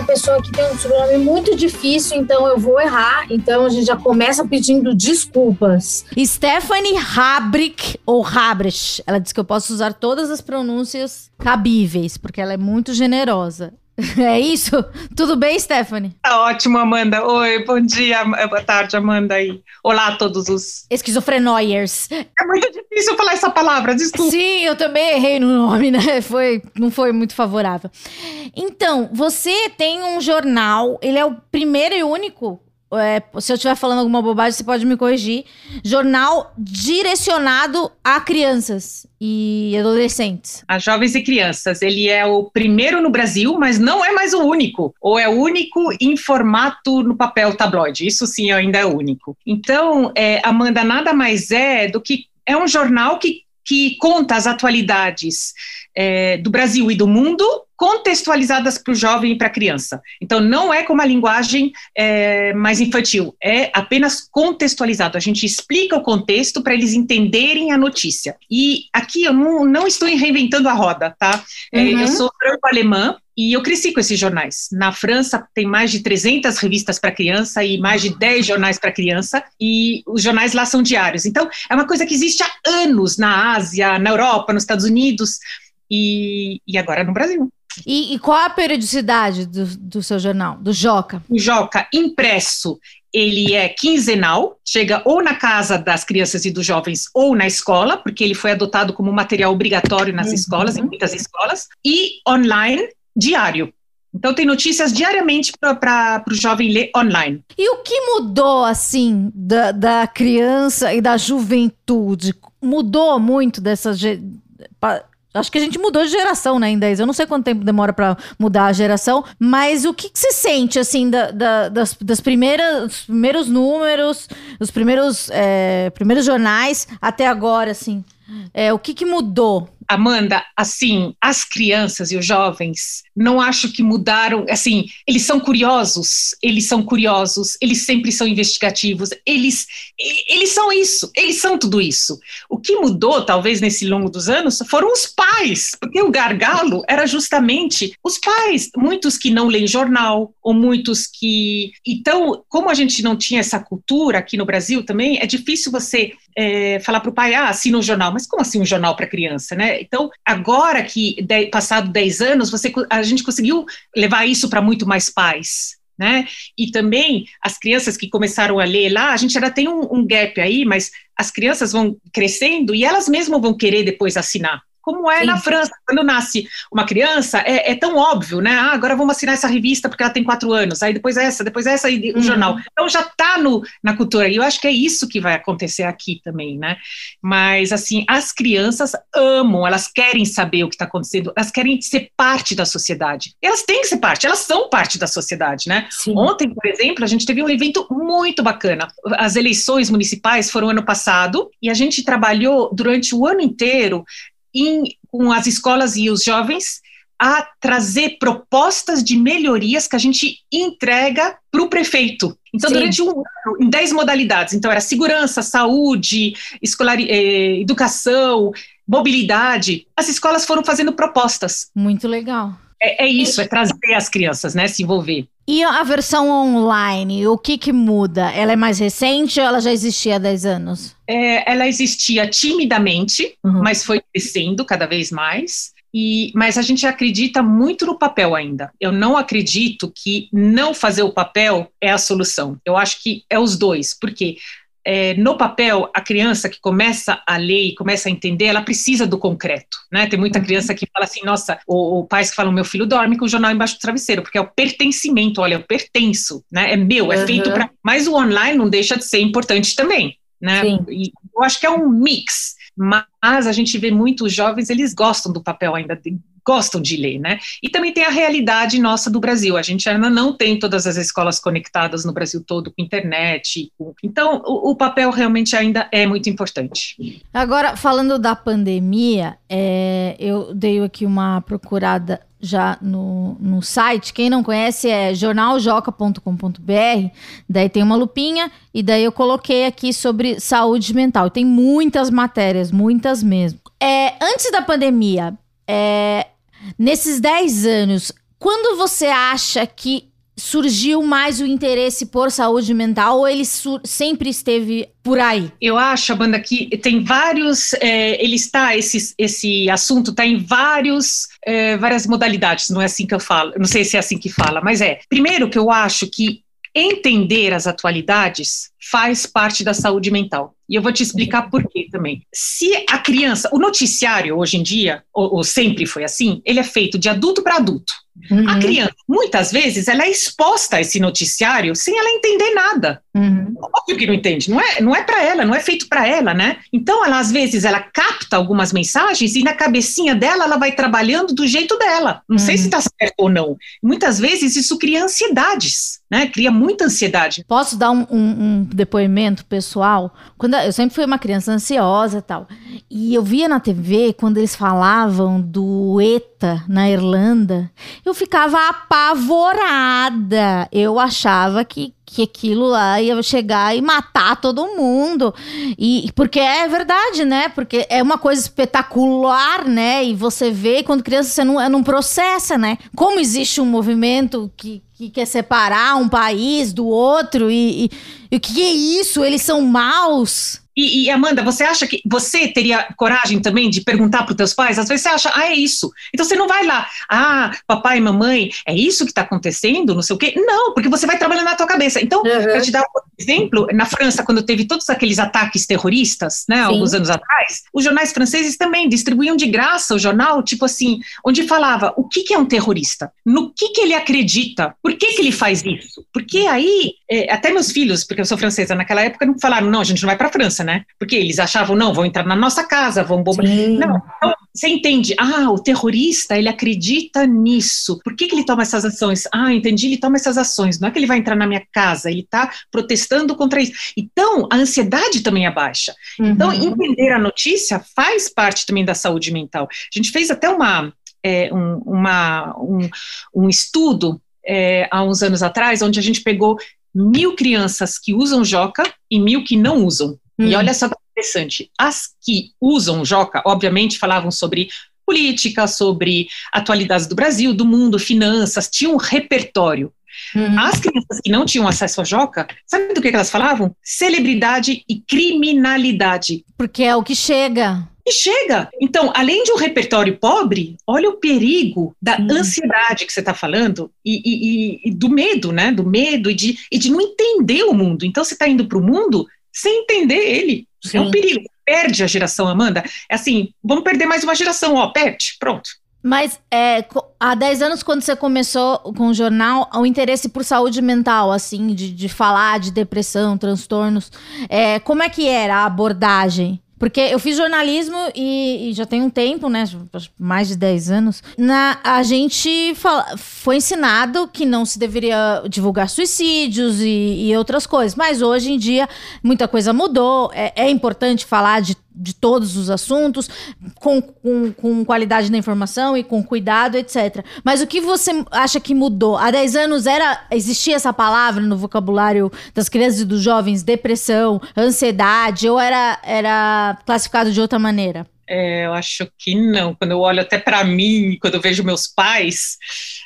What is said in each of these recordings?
uma pessoa que tem um sobrenome muito difícil, então eu vou errar. Então a gente já começa pedindo desculpas. Stephanie Habrick ou Habrich. Ela disse que eu posso usar todas as pronúncias cabíveis, porque ela é muito generosa. É isso? Tudo bem, Stephanie? Tá ótimo, Amanda. Oi, bom dia, boa tarde, Amanda. aí. olá a todos os esquizofrenoiers. É muito difícil falar essa palavra, desculpa. Sim, eu também errei no nome, né? Foi, não foi muito favorável. Então, você tem um jornal, ele é o primeiro e único é, se eu estiver falando alguma bobagem, você pode me corrigir. Jornal direcionado a crianças e adolescentes. A jovens e crianças. Ele é o primeiro no Brasil, mas não é mais o único. Ou é o único em formato no papel tabloide. Isso sim ainda é único. Então, é, Amanda, nada mais é do que. É um jornal que, que conta as atualidades é, do Brasil e do mundo contextualizadas para o jovem e para a criança. Então, não é com uma linguagem é, mais infantil, é apenas contextualizado. A gente explica o contexto para eles entenderem a notícia. E aqui eu não, não estou reinventando a roda, tá? É, uhum. eu sou franco-alemã, e eu cresci com esses jornais. Na França tem mais de 300 revistas para criança e mais de 10 jornais para criança, e os jornais lá são diários. Então, é uma coisa que existe há anos na Ásia, na Europa, nos Estados Unidos e, e agora no Brasil. E, e qual a periodicidade do, do seu jornal, do Joca? O Joca impresso, ele é quinzenal, chega ou na casa das crianças e dos jovens ou na escola, porque ele foi adotado como material obrigatório nas uhum. escolas, em muitas escolas, e online, diário. Então tem notícias diariamente para o jovem ler online. E o que mudou, assim, da, da criança e da juventude? Mudou muito dessa Acho que a gente mudou de geração, né, em 10. Eu não sei quanto tempo demora para mudar a geração, mas o que, que você sente, assim, da, da, das, das primeiras, primeiros números, os primeiros, é, primeiros jornais até agora, assim? É, o que, que mudou? Amanda, assim, as crianças e os jovens, não acho que mudaram, assim, eles são curiosos, eles são curiosos, eles sempre são investigativos, eles, eles são isso, eles são tudo isso. O que mudou, talvez, nesse longo dos anos, foram os pais, porque o gargalo era justamente os pais, muitos que não leem jornal, ou muitos que... Então, como a gente não tinha essa cultura aqui no Brasil também, é difícil você é, falar para o pai, ah, assina um jornal, mas como assim um jornal para criança, né? Então, agora que, de, passado 10 anos, você, a gente conseguiu levar isso para muito mais pais, né? E também as crianças que começaram a ler lá, a gente ainda tem um, um gap aí, mas as crianças vão crescendo e elas mesmas vão querer depois assinar como é Sim. na França. Quando nasce uma criança, é, é, tão óbvio, né? Ah, agora vamos assinar essa revista porque ela tem quatro anos, aí depois essa, depois essa e o uhum. jornal. Então já está na cultura, e eu acho que é isso que vai acontecer aqui também, né? Mas, assim, as crianças amam, elas querem saber o que está acontecendo, elas querem ser parte da sociedade. Elas têm que ser parte, elas são parte da sociedade, né? Sim. Ontem, por exemplo, a gente teve um evento muito bacana. As eleições municipais foram ano passado, e a gente trabalhou durante o ano inteiro em, com as escolas e os jovens a trazer propostas de melhorias que a gente entrega para o prefeito. Então, Sim. durante um ano, em dez modalidades. Então, era segurança, saúde, escolar, eh, educação, mobilidade. As escolas foram fazendo propostas. Muito legal. É, é isso, é trazer as crianças, né, se envolver. E a versão online, o que que muda? Ela é mais recente ou ela já existia há 10 anos? É, ela existia timidamente, uhum. mas foi crescendo cada vez mais. E, mas a gente acredita muito no papel ainda. Eu não acredito que não fazer o papel é a solução. Eu acho que é os dois, porque é, no papel, a criança que começa a ler e começa a entender, ela precisa do concreto, né? Tem muita uhum. criança que fala assim, nossa, ou, pais que falam, meu filho dorme com o jornal embaixo do travesseiro, porque é o pertencimento, olha, eu pertenço, né? É meu, é uhum. feito para... Mas o online não deixa de ser importante também, né? Sim. E eu acho que é um mix, mas a gente vê muitos jovens, eles gostam do papel ainda, gostam de ler, né? E também tem a realidade nossa do Brasil. A gente ainda não tem todas as escolas conectadas no Brasil todo com internet. Com... Então, o, o, papel realmente ainda é muito importante. Agora, falando da pandemia, é, eu dei aqui uma procurada já no, no site. Quem não conhece é jornaljoca.com.br. Daí tem uma lupinha e daí eu coloquei aqui sobre saúde mental. Tem muitas matérias, muitas mesmo. É, antes da pandemia, é, nesses 10 anos, quando você acha que surgiu mais o interesse por saúde mental ou ele sempre esteve por aí? Eu acho, Amanda, que tem vários, é, ele está, esse, esse assunto está em vários, é, várias modalidades, não é assim que eu falo, não sei se é assim que fala, mas é. Primeiro que eu acho que entender as atualidades faz parte da saúde mental. E eu vou te explicar por quê também. Se a criança, o noticiário hoje em dia, ou, ou sempre foi assim, ele é feito de adulto para adulto. Uhum. A criança, muitas vezes, ela é exposta a esse noticiário sem ela entender nada. Uhum. Óbvio que não entende, não é, não é para ela, não é feito para ela, né? Então, ela às vezes ela capta algumas mensagens e na cabecinha dela ela vai trabalhando do jeito dela. Não uhum. sei se está certo ou não. Muitas vezes isso cria ansiedades, né? Cria muita ansiedade. Posso dar um, um, um depoimento pessoal? Quando eu sempre fui uma criança ansiosa e tal, e eu via na TV quando eles falavam do ETA na Irlanda, eu ficava apavorada. Eu achava que que aquilo lá ia chegar e matar todo mundo. E porque é verdade, né? Porque é uma coisa espetacular, né? E você vê quando criança você não, não processa, né? Como existe um movimento que, que quer separar um país do outro e, e, e o que é isso? Eles são maus. E, e, Amanda, você acha que você teria coragem também de perguntar para os teus pais? Às vezes você acha, ah, é isso. Então você não vai lá, ah, papai e mamãe, é isso que está acontecendo, não sei o quê. Não, porque você vai trabalhando na tua cabeça. Então, uhum. para te dar um exemplo, na França, quando teve todos aqueles ataques terroristas, né, Sim. alguns anos atrás, os jornais franceses também distribuíam de graça o jornal, tipo assim, onde falava o que, que é um terrorista, no que, que ele acredita, por que, que ele faz isso. Porque aí, é, até meus filhos, porque eu sou francesa, naquela época não falaram, não, a gente não vai para a França, né? Porque eles achavam, não, vão entrar na nossa casa, vão bombar. Não, então, você entende? Ah, o terrorista, ele acredita nisso. Por que, que ele toma essas ações? Ah, entendi, ele toma essas ações. Não é que ele vai entrar na minha casa, ele está protestando contra isso. Então, a ansiedade também é baixa. Então, uhum. Então, entender a notícia faz parte também da saúde mental. A gente fez até uma, é, um, uma, um, um estudo é, há uns anos atrás, onde a gente pegou mil crianças que usam Joca e mil que não usam. Hum. E olha só que interessante, as que usam Joca, obviamente, falavam sobre política, sobre atualidades do Brasil, do mundo, finanças, tinham um repertório. Uhum. As crianças que não tinham acesso a Joca, sabe do que elas falavam? Celebridade e criminalidade. Porque é o que chega. E chega. Então, além de um repertório pobre, olha o perigo da uhum. ansiedade que você está falando e, e, e, do medo, né? Do medo e de, e de não entender o mundo. Então, você está indo para o mundo sem entender ele. Sim. É um perigo. Perde a geração, Amanda. É assim, vamos perder mais uma geração, ó, perde, pronto. Mas é, há 10 anos, quando você começou com o jornal, o interesse por saúde mental, assim, de, de falar de depressão, transtornos, é, como é que era a abordagem? Porque eu fiz jornalismo e, e, já tem um tempo, né? Mais de 10 anos. Na, a gente fala, foi ensinado que não se deveria divulgar suicídios e, e outras coisas. Mas hoje em dia, muita coisa mudou. É, é importante falar de de todos os assuntos, com, com, com, qualidade na informação e com cuidado, etc. Mas o que você acha que mudou? Há 10 anos era existia essa palavra no vocabulário das crianças e dos jovens, depressão, ansiedade, ou era, era classificado de outra maneira? É, eu acho que não. Quando eu olho até para mim, quando eu vejo meus pais,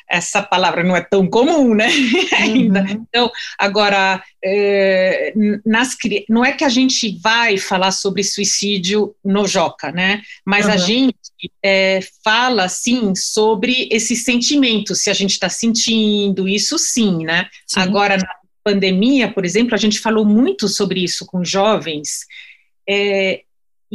essa palavra não é tão comum, né? Ainda. Uhum. Então, agora, é, nas, não é que a gente vai falar sobre suicídio no Joca, né? Mas uhum. a gente é, fala, sim, sobre esse sentimento, se a gente está sentindo, isso sim, né? Sim. Agora, na pandemia, por exemplo, a gente falou muito sobre isso com jovens. É,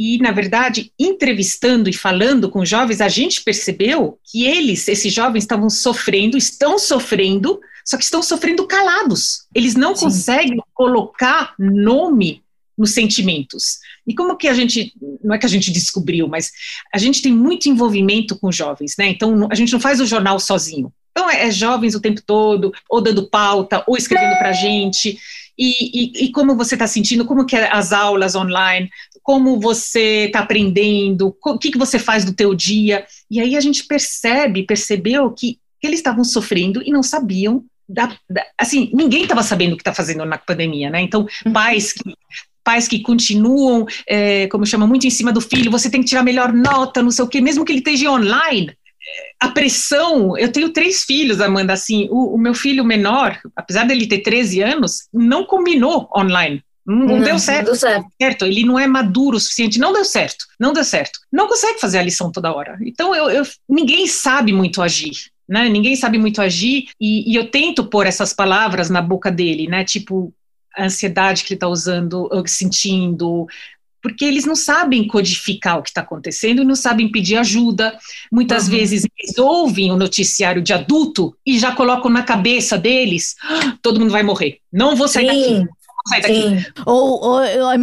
e, na verdade, entrevistando e falando com jovens, a gente percebeu que eles, esses jovens, estavam sofrendo, estão sofrendo, só que estão sofrendo calados. Eles não Sim. conseguem colocar nome nos sentimentos. E como que a gente, não é que a gente descobriu, mas a gente tem muito envolvimento com jovens, né? Então a gente não faz o jornal sozinho. Então é, é jovens o tempo todo, ou dando pauta, ou escrevendo para a gente. E, e, e, como você está sentindo, como que é as aulas online, como você está aprendendo, o que, que você faz do teu dia. E aí a gente percebe, percebeu que, eles estavam sofrendo e não sabiam da, da, assim, ninguém estava sabendo o que está fazendo na pandemia, né? Então, uhum. pais que pais que continuam, é, como chama, muito em cima do filho, você tem que tirar a melhor nota, não sei o quê, mesmo que ele esteja online, a pressão, eu tenho três filhos, Amanda, assim, o, o, meu filho menor, apesar dele ter 13 anos, não combinou online. Não, não, deu, certo, não deu certo. certo. Ele não é maduro o suficiente, não deu certo, não deu certo. Não consegue fazer a lição toda hora. Então, eu, eu ninguém sabe muito agir. Né? Ninguém sabe muito agir, e, e eu tento pôr essas palavras na boca dele, né? Tipo, a ansiedade que ele está usando, sentindo, porque eles não sabem codificar o que está acontecendo e não sabem pedir ajuda. Muitas uhum. vezes eles ouvem o noticiário de adulto e já colocam na cabeça deles: ah, todo mundo vai morrer, não vou sair Sim. daqui. Ou, ou,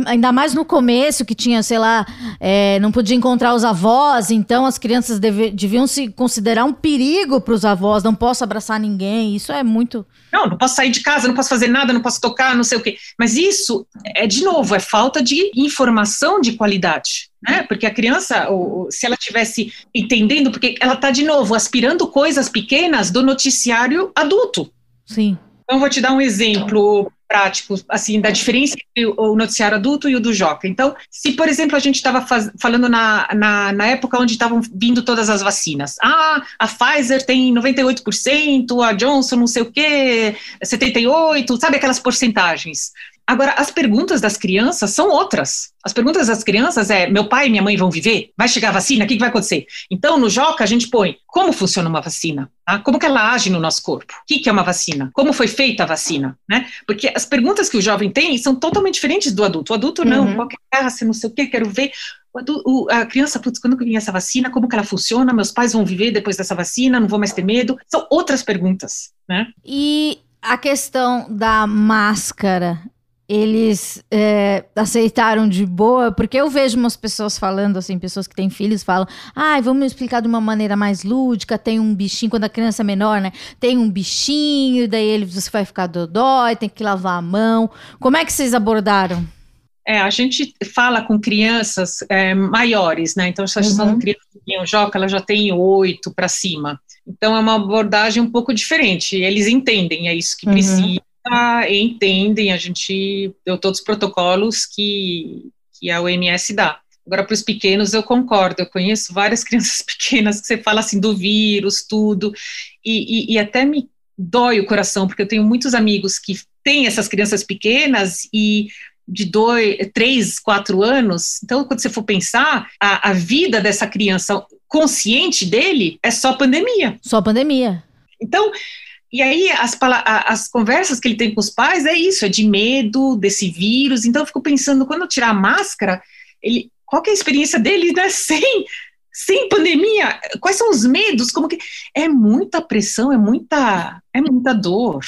ainda mais no começo, que tinha, sei lá, é, não podia encontrar os avós, então as crianças deve, deviam se considerar um perigo para os avós, não posso abraçar ninguém, isso é muito. Não, não posso sair de casa, não posso fazer nada, não posso tocar, não sei o quê. Mas isso, é de novo, é falta de informação de qualidade. Né? Porque a criança, se ela tivesse entendendo, porque ela está de novo aspirando coisas pequenas do noticiário adulto. Sim. Então, vou te dar um exemplo prático, assim, da diferença entre o noticiário adulto e o do Joca. Então, se, por exemplo, a gente estava falando na, na, na, época onde estavam vindo todas as vacinas. Ah, a Pfizer tem 98%, a Johnson não sei o quê, 78%, sabe aquelas porcentagens. Agora, as perguntas das crianças são outras. As perguntas das crianças é: meu pai e minha mãe vão viver? Vai chegar a vacina? O que, vai acontecer? Então, no Joca, a gente põe como funciona uma vacina, tá? como que ela age no nosso corpo, o que, que é uma vacina, como foi feita a vacina, né? Porque as perguntas que o jovem tem são totalmente diferentes do adulto. O adulto, não, uhum. qualquer raça, não sei o que, quero ver. O, a criança, putz, quando que vem essa vacina, como que ela funciona, meus pais vão viver depois dessa vacina, não vou mais ter medo. São outras perguntas, né? E a questão da máscara eles é, aceitaram de boa, porque eu vejo umas pessoas falando, assim, pessoas que têm filhos falam, ai, ah, vamos explicar de uma maneira mais lúdica, tem um bichinho, quando a criança é menor, né, tem um bichinho, daí ele, você vai ficar dodói, tem que lavar a mão. Como é que vocês abordaram? É, a gente fala com crianças é, maiores, né, então se a gente uhum. criança em Joca, ela já tem oito para cima, então é uma abordagem um pouco diferente, eles entendem, é isso que uhum. precisa, entendem, a gente deu todos os protocolos que, que a OMS dá. Agora, para os pequenos, eu concordo, eu conheço várias crianças pequenas que você fala assim do vírus, tudo, e, e, e até me dói o coração, porque eu tenho muitos amigos que têm essas crianças pequenas e de dois, três, quatro anos. Então, quando você for pensar, a, a vida dessa criança consciente dele é só pandemia. Só pandemia. Então, e aí, as, as conversas que ele tem com os pais é isso, é de medo desse vírus. Então, eu fico pensando, quando eu tirar a máscara, ele, qual é a experiência dele né, sem, sem pandemia? Quais são os medos? Como que é muita pressão, é muita, é muita dor.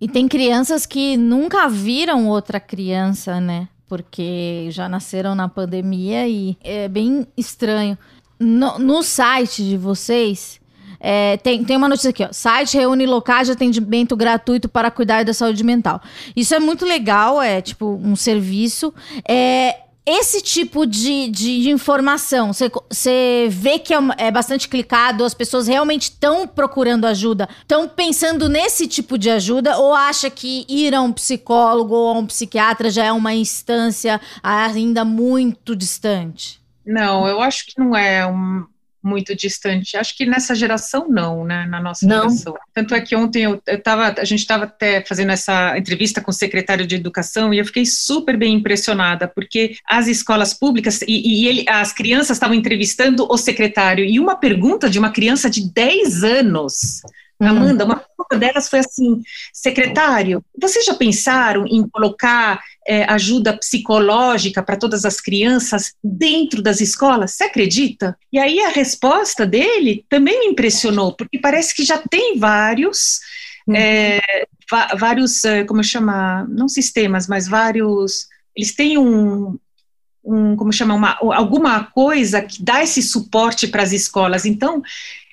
E tem crianças que nunca viram outra criança, né? Porque já nasceram na pandemia e é bem estranho. No, no site de vocês, é, tem, tem uma notícia aqui, ó. Site reúne locais de atendimento gratuito para cuidar da saúde mental. Isso é muito legal, é tipo um serviço. É, esse tipo de, de informação, você vê que é, é, bastante clicado, as pessoas realmente estão procurando ajuda, estão pensando nesse tipo de ajuda, ou acha que ir a um psicólogo ou a um psiquiatra já é uma instância ainda muito distante? Não, eu acho que não é um, muito distante. Acho que nessa geração não, né? Na nossa não. geração. Tanto é que ontem eu, eu tava, a gente estava até fazendo essa entrevista com o secretário de Educação e eu fiquei super bem impressionada, porque as escolas públicas e, e ele, as crianças estavam entrevistando o secretário e uma pergunta de uma criança de 10 anos Hum. Amanda, uma delas foi assim: secretário, vocês já pensaram em colocar é, ajuda psicológica para todas as crianças dentro das escolas? Você acredita? E aí a resposta dele também me impressionou, porque parece que já tem vários. Uhum. É, vários, é, como chama, não sistemas, mas vários eles têm um, um como chama, uma, alguma coisa que dá esse suporte para as escolas. Então,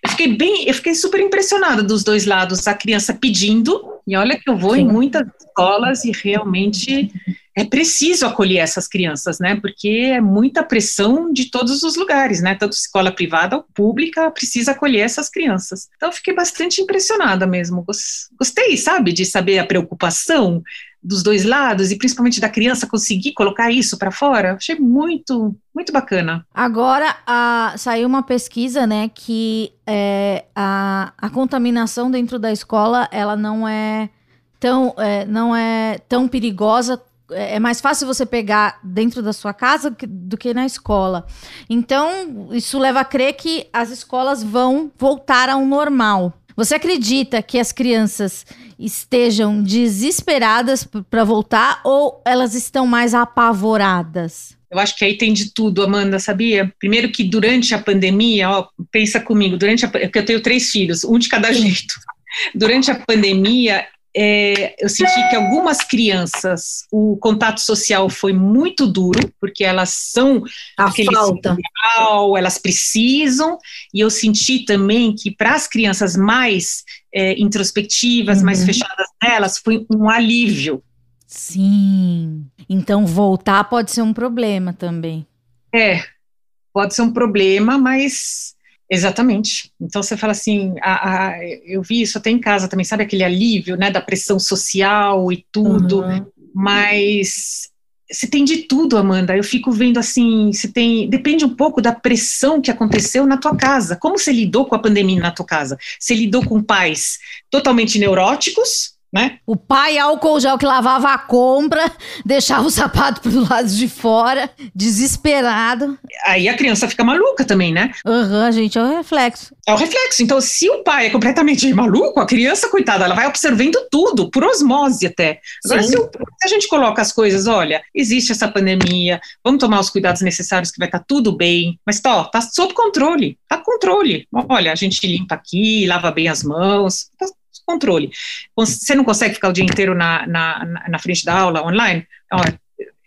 eu fiquei bem, eu fiquei super impressionada dos dois lados, a criança pedindo, e olha que eu vou Sim. em muitas escolas e realmente é preciso acolher essas crianças, né? Porque é muita pressão de todos os lugares, né? Tanto escola privada ou pública precisa acolher essas crianças. Então, eu fiquei bastante impressionada mesmo. Gostei, sabe, de saber a preocupação dos dois lados e principalmente da criança conseguir colocar isso para fora. Achei muito, muito bacana. Agora, a, saiu uma pesquisa, né, que é, a, a contaminação dentro da escola, ela não é tão, é, não é tão perigosa é, é mais fácil você pegar dentro da sua casa do que na escola. Então, isso leva a crer que as escolas vão voltar ao normal. Você acredita que as crianças estejam desesperadas para voltar ou elas estão mais apavoradas? Eu acho que aí tem de tudo, Amanda, sabia? Primeiro que durante a pandemia, ó, pensa comigo, durante a, porque eu tenho três filhos, um de cada jeito. Durante a pandemia, é, eu senti que algumas crianças o contato social foi muito duro, porque elas são a falta, social, elas precisam, e eu senti também que para as crianças mais é, introspectivas, uhum. mais fechadas nelas, foi um alívio. Sim. Então voltar pode ser um problema também. É, pode ser um problema, mas Exatamente. Então você fala assim, a, a, eu vi isso até em casa também, sabe aquele alívio, né, da pressão social e tudo, uhum. mas você tem de tudo, Amanda. Eu fico vendo assim, você tem, depende um pouco da pressão que aconteceu na tua casa. Como você lidou com a pandemia na tua casa? Você lidou com pais totalmente neuróticos, né? O pai álcool gel que lavava a compra, deixava o sapato pro lado de fora, desesperado. Aí a criança fica maluca também, né? Aham, uhum, gente, é o reflexo. É o reflexo. Então, se o pai é completamente maluco, a criança, coitada, ela vai observando tudo, por osmose até. Agora, se, o, se, a gente coloca as coisas, olha, existe essa pandemia, vamos tomar os cuidados necessários que vai estar tá tudo bem, mas tá, ó, tá sob controle, tá controle. Olha, a gente limpa aqui, lava bem as mãos, tá controle. Você não consegue ficar o dia inteiro na, na, na frente da aula online?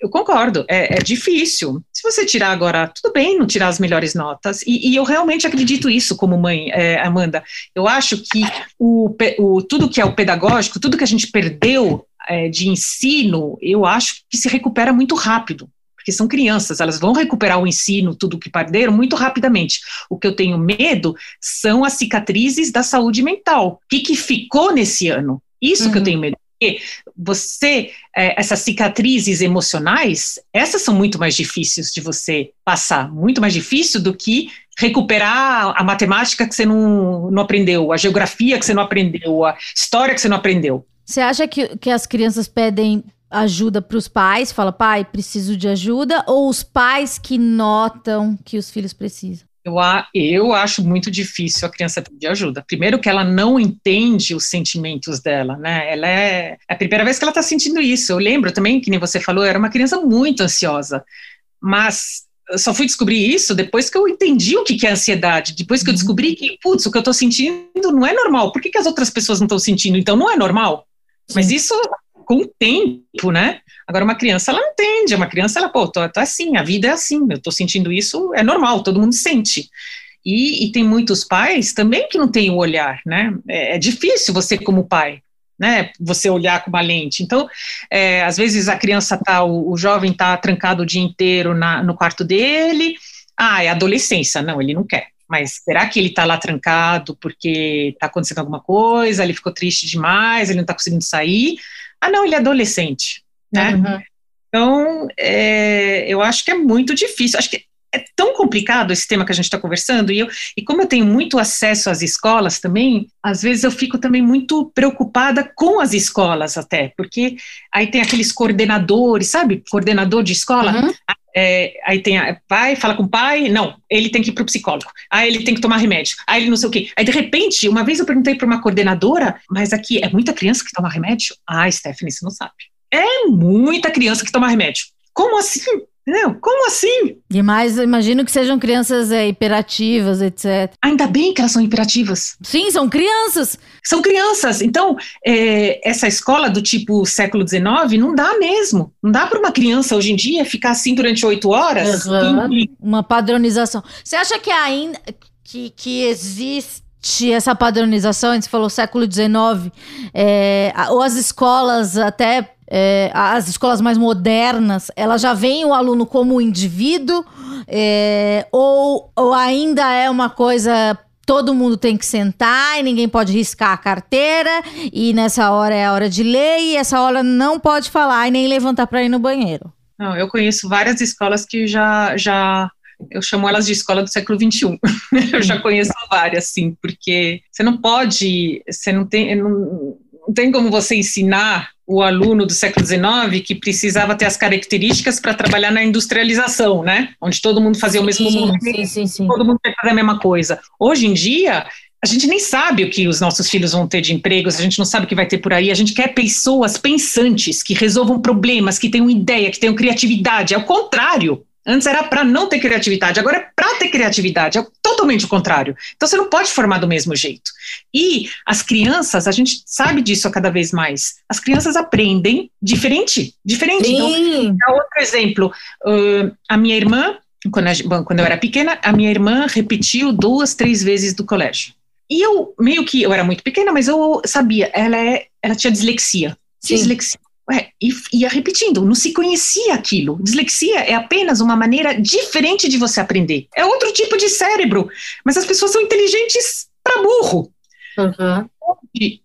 eu concordo, é, é, difícil. Se você tirar agora, tudo bem não tirar as melhores notas, e, e eu realmente acredito isso como mãe, é, Amanda. Eu acho que o, o, tudo que é o pedagógico, tudo que a gente perdeu é, de ensino, eu acho que se recupera muito rápido porque são crianças, elas vão recuperar o ensino, tudo que perderam, muito rapidamente. O que eu tenho medo são as cicatrizes da saúde mental. O que, que ficou nesse ano? Isso uhum. que eu uhum. tenho medo. Porque você, é, essas cicatrizes emocionais, essas são muito mais difíceis de você passar, muito mais difícil do que recuperar a matemática que você não, não aprendeu, a geografia que você não aprendeu, a história que você não aprendeu. Você acha que, que as crianças pedem ajuda para os pais, fala, pai, preciso de ajuda, ou os pais que notam que os filhos precisam? Eu, eu acho muito difícil a criança pedir ajuda. Primeiro que ela não entende os sentimentos dela, né? Ela é, é a primeira vez que ela está sentindo isso. Eu lembro também, que nem você falou, era uma criança muito ansiosa. Mas eu só fui descobrir isso depois que eu entendi o que é ansiedade, depois que eu uhum. descobri que, putz, o que eu estou sentindo não é normal. Por que, que as outras pessoas não estão sentindo? Então não é normal. Mas isso com o tempo, né? Agora, uma criança, ela entende, uma criança, ela, pô, tô, tô assim, a vida é assim, eu tô sentindo isso, é normal, todo mundo sente. E, e tem muitos pais também que não têm o olhar, né? É, é, difícil você, como pai, né? Você olhar com uma lente. Então, é, às vezes a criança tá, o, o jovem tá trancado o dia inteiro na, no quarto dele, ah, é adolescência, não, ele não quer. Mas será que ele está lá trancado porque está acontecendo alguma coisa, ele ficou triste demais, ele não está conseguindo sair? Ah, não, ele é adolescente, né? Uhum. Então, é, eu acho que é muito difícil. Acho que é tão complicado esse tema que a gente está conversando, e, eu, e como eu tenho muito acesso às escolas também, às vezes eu fico também muito preocupada com as escolas até, porque aí tem aqueles coordenadores, sabe? Coordenador de escola. Uhum. É, aí tem a, pai, fala com o pai, não, ele tem que ir para o psicólogo, aí ele tem que tomar remédio, aí ele não sei o quê. Aí, de repente, uma vez eu perguntei para uma coordenadora, mas aqui é muita criança que toma remédio? Ah, Stephanie, você não sabe. É muita criança que toma remédio. Como assim? Entendeu? Como assim? E mais, imagino que sejam crianças é, hiperativas, etc. Ainda bem que elas são hiperativas. Sim, são crianças. São crianças. Então, é, essa escola do tipo século XIX não dá mesmo. Não dá para uma criança hoje em dia ficar assim durante oito horas. Uhum. E... Uma padronização. Você acha que ainda que, que existe essa padronização, a gente falou século XIX, é, ou as escolas até é, as escolas mais modernas, ela já veem o aluno como indivíduo, é, ou, ou ainda é uma coisa todo mundo tem que sentar e ninguém pode riscar a carteira e nessa hora é a hora de ler e essa hora não pode falar e nem levantar para ir no banheiro. Não, eu conheço várias escolas que já já eu chamo elas de escola do século XXI. eu já conheço várias, sim, porque você não pode, você não tem, não, não tem como você ensinar o aluno do século XIX que precisava ter as características para trabalhar na industrialização, né? Onde todo mundo fazia sim, o mesmo mundo, sim, sim, sim. todo mundo fazer a mesma coisa. Hoje em dia, a gente nem sabe o que os nossos filhos vão ter de empregos, a gente não sabe o que vai ter por aí, a gente quer pessoas pensantes, que resolvam problemas, que tenham ideia, que tenham criatividade. É o contrário. Antes era para não ter criatividade, agora é para ter criatividade, é totalmente o contrário. Então você não pode formar do mesmo jeito. E as crianças, a gente sabe disso cada vez mais. As crianças aprendem diferente, diferente. Então, Sim. Então, outro exemplo, uh, a minha irmã, quando, a, quando eu era pequena, a minha irmã repetiu duas, três vezes do colégio. E eu meio que eu era muito pequena, mas eu sabia, ela é, ela tinha dislexia. Sim. Dislexia. Ué, e ia repetindo, não se conhecia aquilo. Dislexia é apenas uma maneira diferente de você aprender. É outro tipo de cérebro, mas as pessoas são inteligentes para burro. Uhum.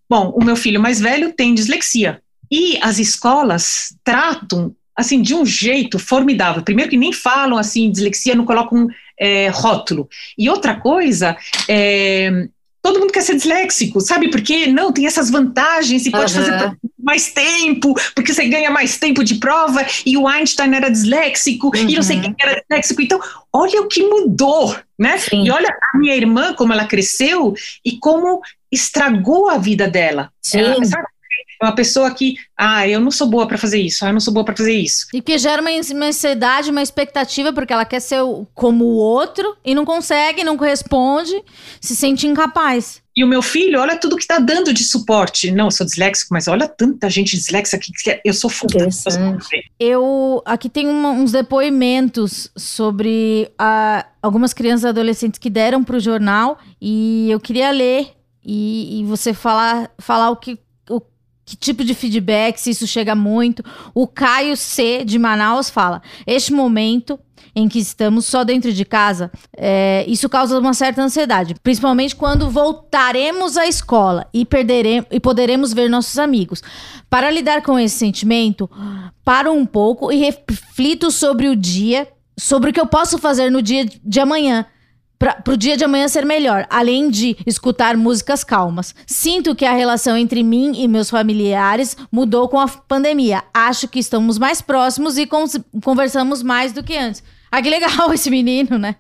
Bom, o meu filho mais velho tem dislexia. E as escolas tratam assim de um jeito formidável. Primeiro que nem falam assim dislexia, não colocam é, rótulo. E outra coisa, é, todo mundo quer ser disléxico, sabe? Porque não tem essas vantagens e pode uhum. fazer mais tempo, porque você ganha mais tempo de prova, e o Einstein era disléxico, uhum. e não sei uhum. quem era disléxico. Então, olha o que mudou, né? Sim. E olha a minha irmã, como ela cresceu e como estragou a vida dela. Sim. Ela, sabe? É uma pessoa que, ah, eu não sou boa para fazer isso, ah, eu não sou boa para fazer isso. E que gera uma, uma ansiedade, uma expectativa, porque ela quer ser como o outro e não consegue, não corresponde, se sente incapaz. E o meu filho, olha tudo que está dando de suporte. Não, eu sou disléxico, mas olha tanta gente disléxica que eu sou foda. Eu aqui tem uma, uns depoimentos sobre a, algumas crianças e adolescentes que deram para o jornal e eu queria ler e, e você falar, falar o que que tipo de feedback, se isso chega muito. O Caio C, de Manaus, fala: Este momento em que estamos só dentro de casa, é, isso causa uma certa ansiedade, principalmente quando voltaremos à escola e, perderemos, e poderemos ver nossos amigos. Para lidar com esse sentimento, paro um pouco e reflito sobre o dia, sobre o que eu posso fazer no dia de amanhã para o dia de amanhã ser melhor, além de escutar músicas calmas. Sinto que a relação entre mim e meus familiares mudou com a pandemia. Acho que estamos mais próximos e conversamos mais do que antes. Ah, que legal esse menino, né?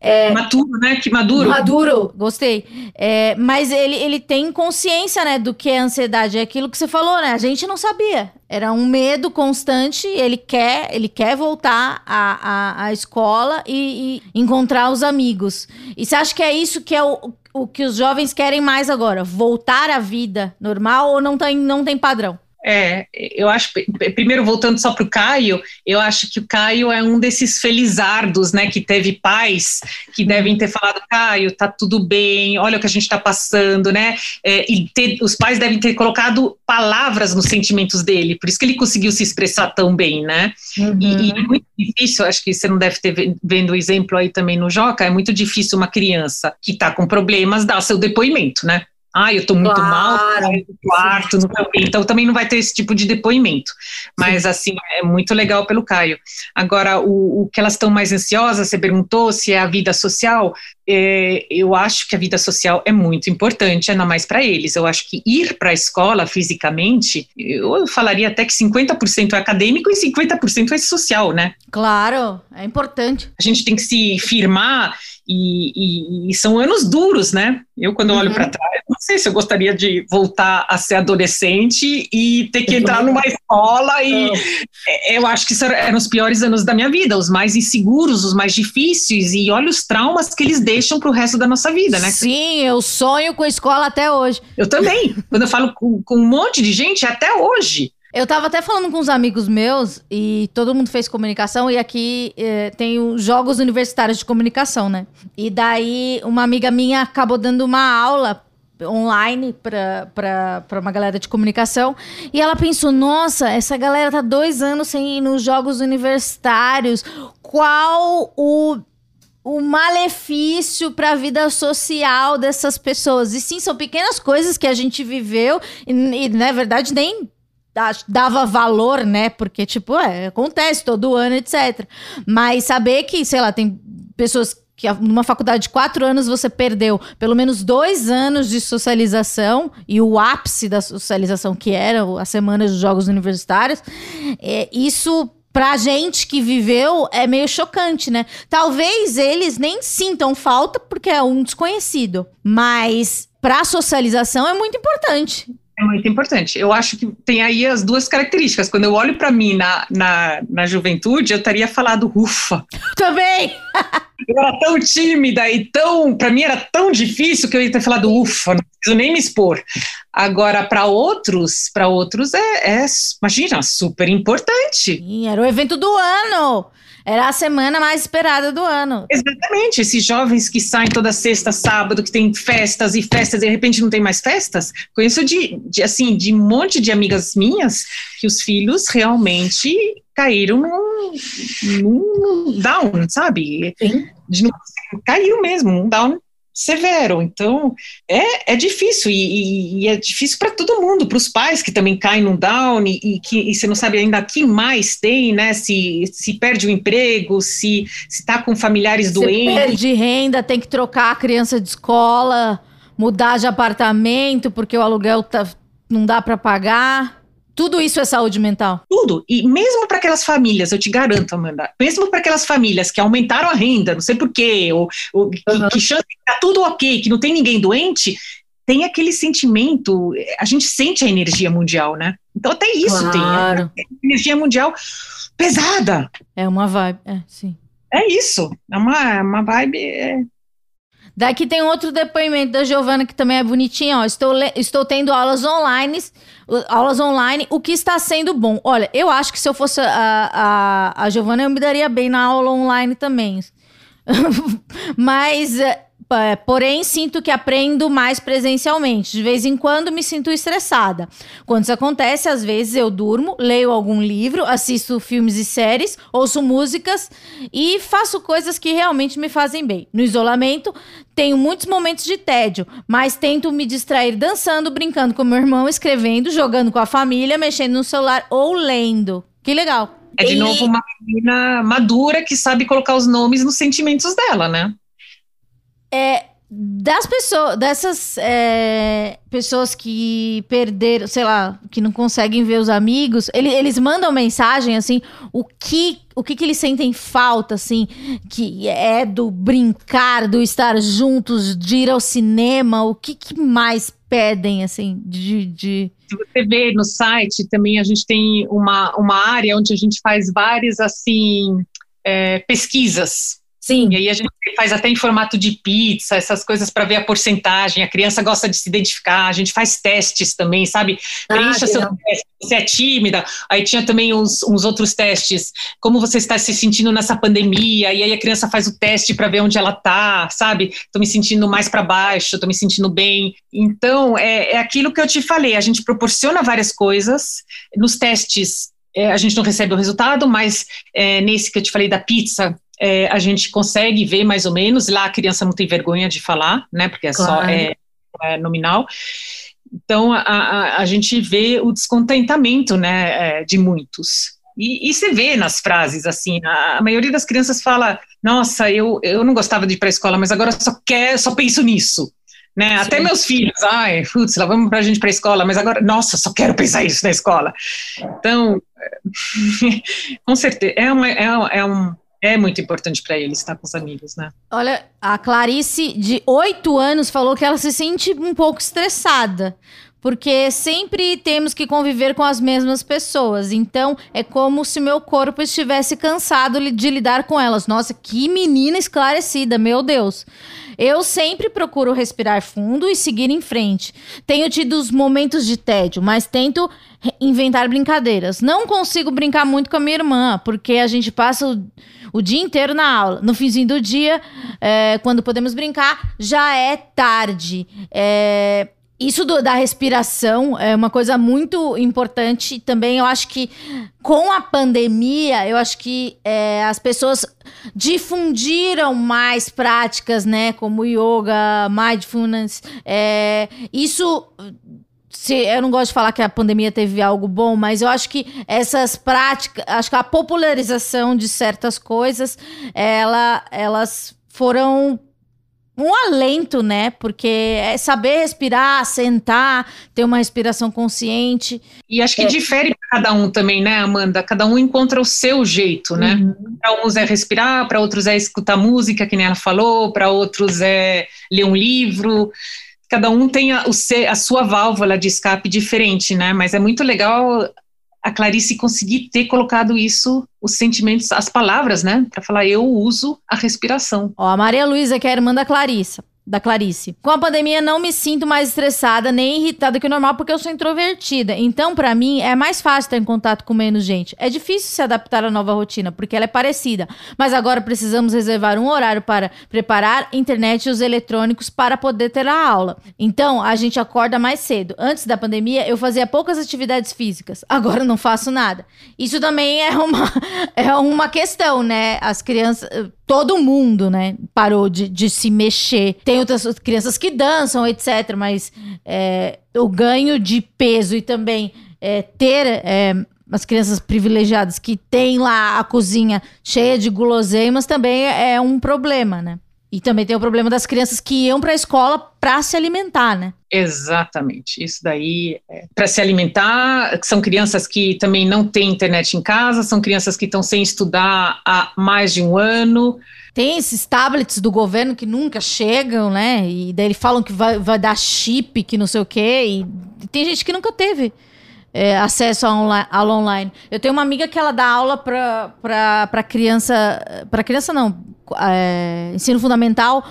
É, Maturo, né? Que maduro. Maduro, gostei. É, mas ele, ele tem consciência, né, do que é ansiedade. É aquilo que você falou, né? A gente não sabia. Era um medo constante. Ele quer, ele quer voltar à, à, à escola e, e, encontrar os amigos. E você acha que é isso que é o, o que os jovens querem mais agora? Voltar à vida normal ou não tem, não tem padrão? É, eu acho, primeiro voltando só para o Caio, eu acho que o Caio é um desses felizardos, né, que teve pais que devem ter falado, Caio, tá tudo bem, olha o que a gente está passando, né, é, e ter, os pais devem ter colocado palavras nos sentimentos dele, por isso que ele conseguiu se expressar tão bem, né, uhum. e, e, é muito difícil, acho que você não deve ter vendo o exemplo aí também no Joca, é muito difícil uma criança que está com problemas dar seu depoimento, né, ah, eu estou muito claro. mal, no quarto, no então também não vai ter esse tipo de depoimento. Mas Sim. assim, é muito legal pelo Caio. Agora, o, o que elas estão mais ansiosas, você perguntou se é a vida social, é, eu acho que a vida social é muito importante, ainda mais para eles. Eu acho que ir para a escola fisicamente, eu falaria até que 50% é acadêmico e 50% é social, né? Claro, é importante. A gente tem que se firmar e, e, e, são anos duros, né? Eu, quando uhum. olho para trás, não sei se eu gostaria de voltar a ser adolescente e ter que entrar numa escola. E é, eu acho que eram os piores anos da minha vida, os mais inseguros, os mais difíceis. E olha os traumas que eles deixam para o resto da nossa vida, né? Sim, eu sonho com a escola até hoje. Eu também. quando eu falo com, com um monte de gente, até hoje. Eu tava até falando com uns amigos meus e todo mundo fez comunicação e aqui eh, tem os jogos universitários de comunicação, né? E daí uma amiga minha acabou dando uma aula online para uma galera de comunicação e ela pensou, nossa, essa galera tá dois anos sem ir nos jogos universitários, qual o o malefício para a vida social dessas pessoas. E sim, são pequenas coisas que a gente viveu e, e na verdade, nem dava valor, né? Porque, tipo, é, acontece todo ano, etc. Mas saber que, sei lá, tem pessoas que numa faculdade de quatro anos você perdeu pelo menos dois anos de socialização e o ápice da socialização, que era a semana dos Jogos Universitários, é, isso pra gente que viveu é meio chocante, né? Talvez eles nem sintam falta porque é um desconhecido, mas pra socialização é muito importante. Muito importante. Eu acho que tem aí as duas características. Quando eu olho para mim na, na, na juventude, eu estaria falado ufa. Também! eu era tão tímida e tão. Para mim era tão difícil que eu ia ter falado ufa, não preciso nem me expor. Agora, para outros, para outros é, é, imagina, super importante. Sim, era o evento do ano. Era a semana mais esperada do ano. Exatamente. Esses jovens que saem toda sexta, sábado, que tem festas e festas, e de repente não tem mais festas. Conheço de, de assim, de um monte de amigas minhas que os filhos realmente caíram num, num down, sabe? Sim. De, caíram mesmo, um down severo. Então, é, é difícil, e, e é difícil para todo mundo, para os pais que também caem no down e, e que e você não sabe ainda quem mais tem, né? Se, se perde o emprego, se está com familiares você doentes. Perde renda, tem que trocar a criança de escola, mudar de apartamento porque o aluguel tá, não dá para pagar. Tudo isso é saúde mental? Tudo. E mesmo para aquelas famílias, eu te garanto, Amanda, mesmo para aquelas famílias que aumentaram a renda, não sei porquê, ou, ou uhum. que, que chance que tá tudo ok, que não tem ninguém doente, tem aquele sentimento, a gente sente a energia mundial, né? Então até isso claro. tem. energia mundial pesada. É uma vibe, é, sim. É isso. É uma, é uma vibe. É... Daqui tem outro depoimento da Giovana que também é bonitinho, ó. Estou, estou tendo aulas online aulas online, o que está sendo bom. Olha, eu acho que se eu fosse a, a, a Giovana, eu me daria bem na aula online também. Mas é, porém, sinto que aprendo mais presencialmente. De vez em quando me sinto estressada. Quando isso acontece, às vezes eu durmo, leio algum livro, assisto filmes e séries, ouço músicas e faço coisas que realmente me fazem bem. No isolamento, tenho muitos momentos de tédio, mas tento me distrair dançando, brincando com meu irmão, escrevendo, jogando com a família, mexendo no celular ou lendo. Que legal. É de novo uma menina madura que sabe colocar os nomes nos sentimentos dela, né? É, das pessoas, dessas é, pessoas que perderam, sei lá, que não conseguem ver os amigos, ele, eles mandam mensagem assim, o que, o que que eles sentem falta, assim, que é do brincar, do estar juntos, de ir ao cinema, o que, que mais pedem, assim, de, de... Se você vê no site, também a gente tem uma, uma área onde a gente faz várias, assim, é, pesquisas Sim. E aí a gente faz até em formato de pizza, essas coisas para ver a porcentagem. A criança gosta de se identificar. A gente faz testes também, sabe? Ah, Preencha ah, seu teste. Você é tímida. Aí tinha também uns, uns, outros testes. Como você está se sentindo nessa pandemia? E aí a criança faz o teste para ver onde ela tá, sabe? Estou me sentindo mais para baixo, estou me sentindo bem. Então, é, é aquilo que eu te falei. A gente proporciona várias coisas. Nos testes, é, a gente não recebe o resultado, mas é, nesse que eu te falei da pizza, é, a gente consegue ver mais ou menos. Lá a criança não tem vergonha de falar, né? Porque é claro. só é, é, nominal. Então a, a, a, gente vê o descontentamento, né, é, de muitos. E, e você vê nas frases, assim, a, a, maioria das crianças fala, nossa, eu, eu não gostava de ir para a escola, mas agora só quero, só penso nisso. Né? Até meus filhos, ai, putz, lá vamos para a gente para a escola, mas agora, nossa, só quero pensar isso na escola. Então, com certeza, é, uma, é, é um, é muito importante para eles estar com os amigos, né? Olha, a Clarice, de oito anos, falou que ela se sente um pouco estressada porque sempre temos que conviver com as mesmas pessoas. Então, é como se meu corpo estivesse cansado de lidar com elas. Nossa, que menina esclarecida, meu Deus. Eu sempre procuro respirar fundo e seguir em frente. Tenho tido os momentos de tédio, mas tento inventar brincadeiras. Não consigo brincar muito com a minha irmã, porque a gente passa o dia inteiro na aula. No finzinho do dia, é, quando podemos brincar, já é tarde. É, isso do, da respiração é uma coisa muito importante também. Eu acho que com a pandemia, eu acho que é, as pessoas difundiram mais práticas, né? Como yoga, mindfulness. É, isso se, eu não gosto de falar que a pandemia teve algo bom, mas eu acho que essas práticas, acho que a popularização de certas coisas, ela, elas foram um alento, né? Porque é saber respirar, sentar, ter uma respiração consciente. E acho que é. difere para cada um também, né, Amanda? Cada um encontra o seu jeito, né? Uhum. Para uns é respirar, para outros é escutar música, que nem ela falou, para outros é ler um livro. Cada um tem a, a sua válvula de escape diferente, né? Mas é muito legal a Clarice conseguir ter colocado isso, os sentimentos, as palavras, né? Para falar, eu uso a respiração. Ó, a Maria Luísa, que é a irmã da Clarissa da Clarice. Com a pandemia, não me sinto mais estressada nem irritada que o normal, porque eu sou introvertida. Então, para mim, é mais fácil ter em contato com menos gente. É difícil se adaptar à nova rotina, porque ela é parecida. Mas agora precisamos reservar um horário para preparar internet e os eletrônicos para poder ter a aula. Então, a gente acorda mais cedo. Antes da pandemia, eu fazia poucas atividades físicas. Agora não faço nada. Isso também é uma, é uma questão, né? As crianças todo mundo, né, parou de, de se mexer. Tem outras crianças que dançam, etc., mas é, o ganho de peso e também é, ter é, as crianças privilegiadas que têm lá a cozinha cheia de guloseimas também é um problema, né? E também tem o problema das crianças que iam para a escola para se alimentar, né? Exatamente. Isso daí, é, para se alimentar, são crianças que também não têm internet em casa, são crianças que estão sem estudar há mais de um ano. Tem esses tablets do governo que nunca chegam, né? E daí eles falam que vai, vai dar chip, que não sei o quê. E tem gente que nunca teve. É, acesso à aula online. Eu tenho uma amiga que ela dá aula para criança. Para criança, não. É, ensino fundamental.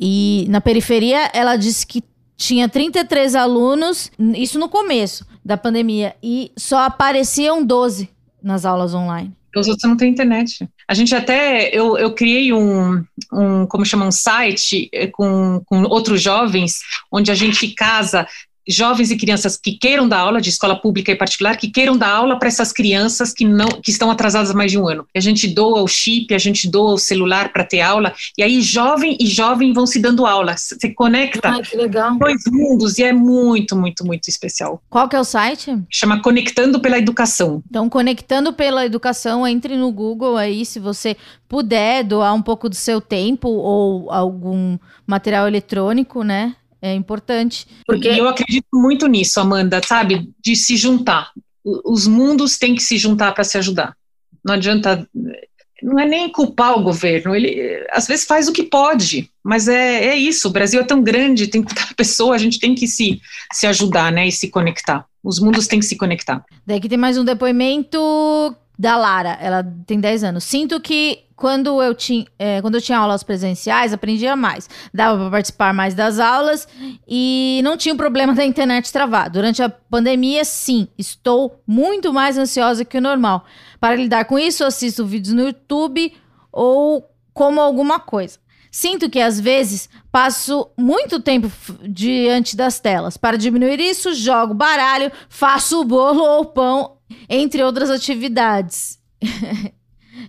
E na periferia, ela disse que tinha 33 alunos, isso no começo da pandemia, e só apareciam 12 nas aulas online. Os outros não têm internet. A gente até, eu, eu criei um, um, como chama, um site eh, com, com outros jovens, onde a gente casa jovens e crianças que queiram dar aula de escola pública e particular, que queiram dar aula para essas crianças que não que estão atrasadas há mais de um ano. A gente doa o chip, a gente doa o celular para ter aula, e aí jovem e jovem vão se dando aula. Você conecta Ai, que legal. dois mundos e é muito, muito, muito especial. Qual que é o site? Chama Conectando pela Educação. Então, Conectando pela Educação, entre no Google aí, se você puder doar um pouco do seu tempo ou algum material eletrônico, né? É importante. Porque eu acredito muito nisso, Amanda, sabe? De se juntar. Os mundos têm que se juntar para se ajudar. Não adianta. Não é nem culpar o governo, ele às vezes faz o que pode, mas é, é isso. O Brasil é tão grande, tem tanta pessoa, a gente tem que se, se ajudar, né? E se conectar. Os mundos têm que se conectar. Daí que tem mais um depoimento da Lara, ela tem 10 anos. Sinto que quando eu tinha, é, quando eu tinha aulas presenciais, aprendia mais. Dava para participar mais das aulas e não tinha o problema da internet travar. Durante a pandemia, sim, estou muito mais ansiosa que o normal. Para lidar com isso, assisto vídeos no YouTube ou como alguma coisa. Sinto que às vezes passo muito tempo diante das telas. Para diminuir isso, jogo baralho, faço bolo ou pão entre outras atividades.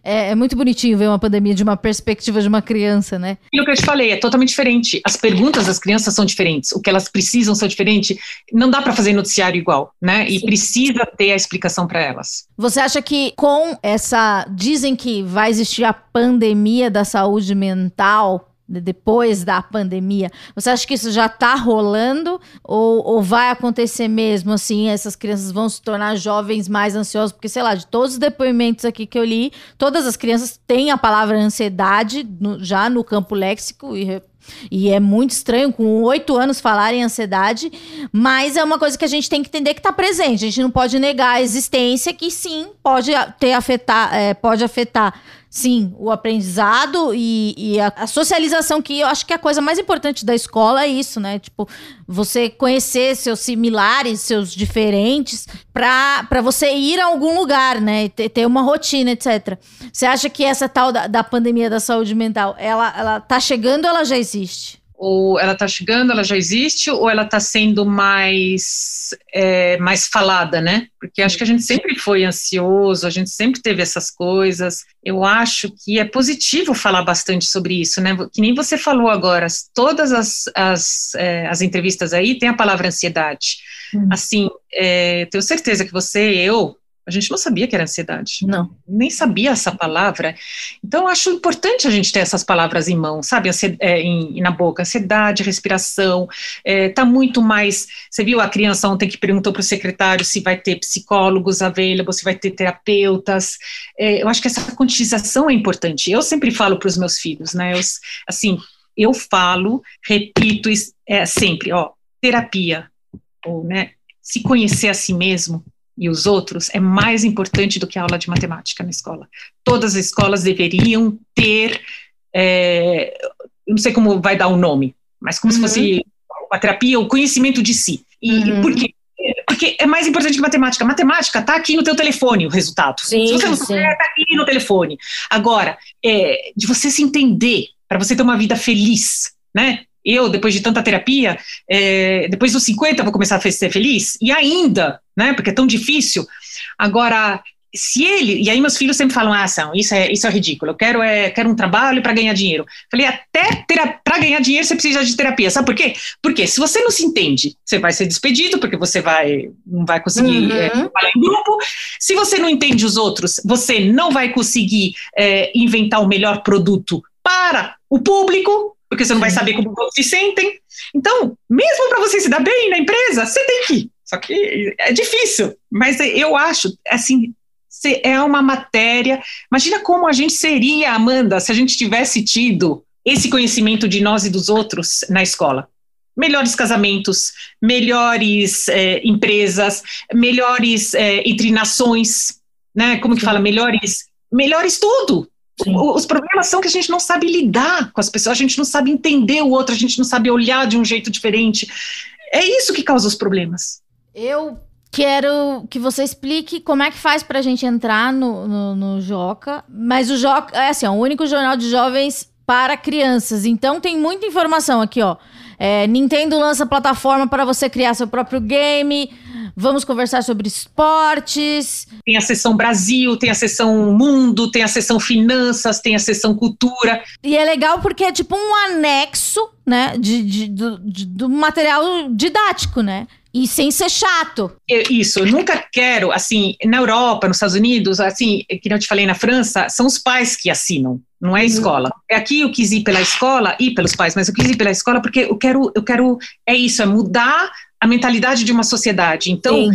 é, é, muito bonitinho ver uma pandemia de uma perspectiva de uma criança, né? Aquilo que eu te falei, é totalmente diferente. As perguntas das crianças são diferentes, o que elas precisam são diferentes. Não dá para fazer noticiário igual, né? E Sim. precisa ter a explicação para elas. Você acha que com essa. Dizem que vai existir a pandemia da saúde mental depois da pandemia, você acha que isso já está rolando ou, ou, vai acontecer mesmo assim? Essas crianças vão se tornar jovens mais ansiosos? Porque, sei lá, de todos os depoimentos aqui que eu li, todas as crianças têm a palavra ansiedade no, já no campo léxico e e é muito estranho com oito anos falarem ansiedade, mas é uma coisa que a gente tem que entender que está presente. A gente não pode negar a existência, que sim, pode ter afetar, é, pode afetar sim, o aprendizado e, e a, a, socialização, que eu acho que é a coisa mais importante da escola é isso, né? Tipo, você conhecer seus similares, seus diferentes, para você ir a algum lugar, né? E ter, ter, uma rotina, etc. Você acha que essa tal da, da pandemia da saúde mental, ela, ela tá chegando ou ela já existe? Ou ela está chegando, ela já existe, ou ela está sendo mais, é, mais falada, né? Porque acho que a gente sempre foi ansioso, a gente sempre teve essas coisas. Eu acho que é positivo falar bastante sobre isso, né? Que nem você falou agora, todas as, as, é, as entrevistas aí tem a palavra ansiedade. Hum. Assim, é, tenho certeza que você, eu, a gente não sabia que era ansiedade. Não. Nem sabia essa palavra. Então, acho importante a gente ter essas palavras em mão, sabe? É, em, na boca. Ansiedade, respiração. Está é, muito mais. Você viu a criança ontem que perguntou para o secretário se vai ter psicólogos available, se vai ter terapeutas. É, eu acho que essa quantização é importante. Eu sempre falo para os meus filhos, né? Eu, assim, eu falo, repito é, sempre, ó, terapia, ou, né? Se conhecer a si mesmo e os outros é mais importante do que a aula de matemática na escola. Todas as escolas deveriam ter, é, não sei como vai dar o nome, mas como uhum. se fosse a terapia, o conhecimento de si. E uhum. por quê? Porque é mais importante que matemática. Matemática está aqui no teu telefone o resultado. Sim, se você não souber, está aqui no telefone. Agora, é, de você se entender, para você ter uma vida feliz, né? Eu, depois de tanta terapia, é, depois dos 50 vou começar a ser feliz, e ainda, né, porque é tão difícil. Agora, se ele, e aí meus filhos sempre falam, ah, São, isso é, isso é ridículo, eu quero, é, quero um trabalho para ganhar dinheiro. Falei, até para ganhar dinheiro você precisa de terapia, sabe por quê? Porque se você não se entende, você vai ser despedido, porque você vai, não vai conseguir uhum. é, trabalhar em grupo, se você não entende os outros, você não vai conseguir é, inventar o melhor produto para o público, porque você não vai saber como todos se sentem. Então, mesmo para você se dar bem na empresa, você tem que ir. Só que é difícil, mas eu acho, assim, é uma matéria. Imagina como a gente seria, Amanda, se a gente tivesse tido esse conhecimento de nós e dos outros na escola. Melhores casamentos, melhores é, empresas, melhores é, entre nações, né? Como que fala? Melhores, melhores tudo. Os problemas são que a gente não sabe lidar com as pessoas, a gente não sabe entender o outro, a gente não sabe olhar de um jeito diferente. É isso que causa os problemas. Eu quero que você explique como é que faz para a gente entrar no, no, no, Joca. Mas o Joca é assim, ó, o único jornal de jovens para crianças. Então tem muita informação aqui, ó. É, Nintendo lança plataforma para você criar seu próprio game. Vamos conversar sobre esportes. Tem a sessão Brasil, tem a sessão Mundo, tem a sessão Finanças, tem a sessão Cultura. E é legal porque é tipo um anexo, né, de, de, do, de, do material didático, né? E sem ser chato. Isso, eu nunca quero, assim, na Europa, nos Estados Unidos, assim, que eu te falei na França, são os pais que assinam, não é a uhum. escola. É aqui eu quis ir pela escola e pelos pais, mas eu quis ir pela escola porque eu quero, eu quero, é isso, é mudar a mentalidade de uma sociedade. Então,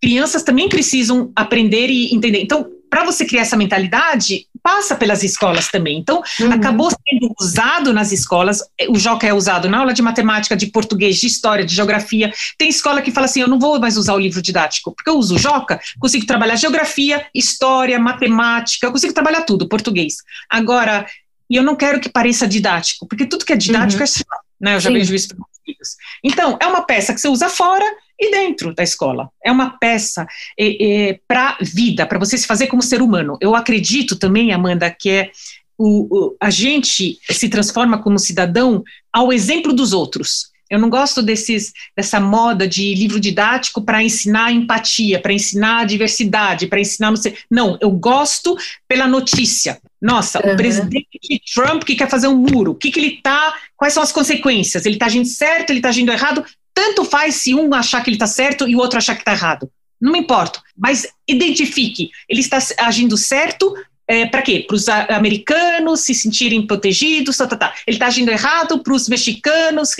crianças também precisam aprender e entender. Então, para você criar essa mentalidade, passa pelas escolas também. Então, uhum. acabou sendo usado nas escolas. O Joca é usado na aula de matemática, de português, de história, de geografia. Tem escola que fala assim: eu não vou mais usar o livro didático, porque eu uso o Joca, consigo trabalhar geografia, história, matemática, eu consigo trabalhar tudo, português. Agora, e eu não quero que pareça didático, porque tudo que é didático uhum. é chato, né? Eu já Sim. vejo isso filhos. Então, é uma peça que você usa fora e dentro da escola. É uma peça é, é, para vida, para você se fazer como ser humano. Eu acredito também, Amanda, que é o, o, a gente se transforma como cidadão ao exemplo dos outros. Eu não gosto desses, dessa moda de livro didático para ensinar empatia, para ensinar diversidade, para ensinar não sei. Não, eu gosto pela notícia. Nossa, uhum. o presidente Trump que quer fazer um muro, o que, que ele está, quais são as consequências? Ele está agindo certo, ele está agindo errado? Tanto faz se um achar que ele está certo e o outro achar que está errado. Não me importa, mas identifique, ele está agindo certo é, para quê? Para os americanos se sentirem protegidos, tá, tá, tá. ele está agindo errado para os mexicanos,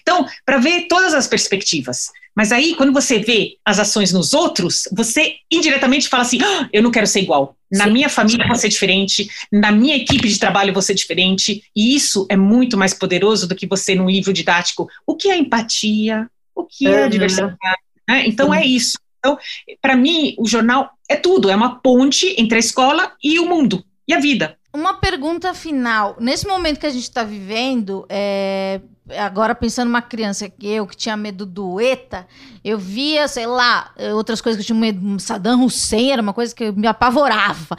então, para ver todas as perspectivas. Mas aí, quando você vê as ações nos outros, você indiretamente fala assim: ah, eu não quero ser igual. Na Sim. minha família vou ser diferente, na minha equipe de trabalho vou ser diferente, e isso é muito mais poderoso do que você num livro didático. O que é empatia? O que é, é diversidade? Né? Então Sim. é isso. Então, para mim, o jornal é tudo, é uma ponte entre a escola e o mundo e a vida. Uma pergunta final. Nesse momento que a gente está vivendo, é, agora pensando numa criança que eu que tinha medo do ETA, eu via, sei lá, outras coisas que eu tinha medo, Saddam Hussein era uma coisa que me apavorava.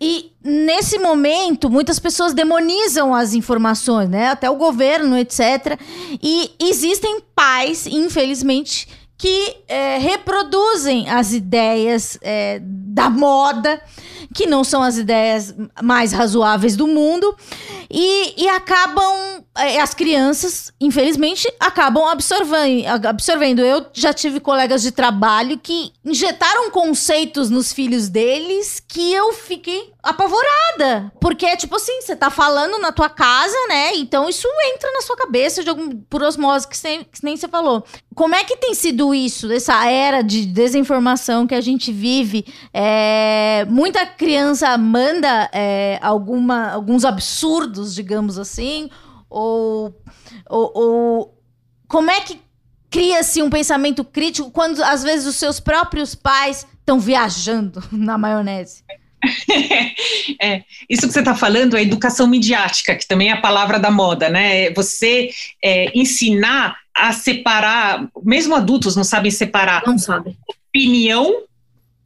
E nesse momento, muitas pessoas demonizam as informações, né? Até o governo, etc. E existem pais, infelizmente, que é, reproduzem as ideias é, da moda, que não são as ideias mais razoáveis do mundo, e, e acabam, é, as crianças, infelizmente, acabam absorvendo, absorvendo. Eu já tive colegas de trabalho que injetaram conceitos nos filhos deles que eu fiquei apavorada. Porque é tipo assim, você tá falando na tua casa, né? Então isso entra na sua cabeça de algum, por osmose, que, sem, que nem você falou. Como é que tem sido isso, essa era de desinformação que a gente vive? É, muita criança manda é, alguma, alguns absurdos, digamos assim, ou, ou, ou como é que cria-se um pensamento crítico quando às vezes os seus próprios pais estão viajando na maionese? é, isso que você está falando é educação midiática, que também é a palavra da moda, né? É você é, ensinar a separar, mesmo adultos não sabem separar. Não sabem. Opinião.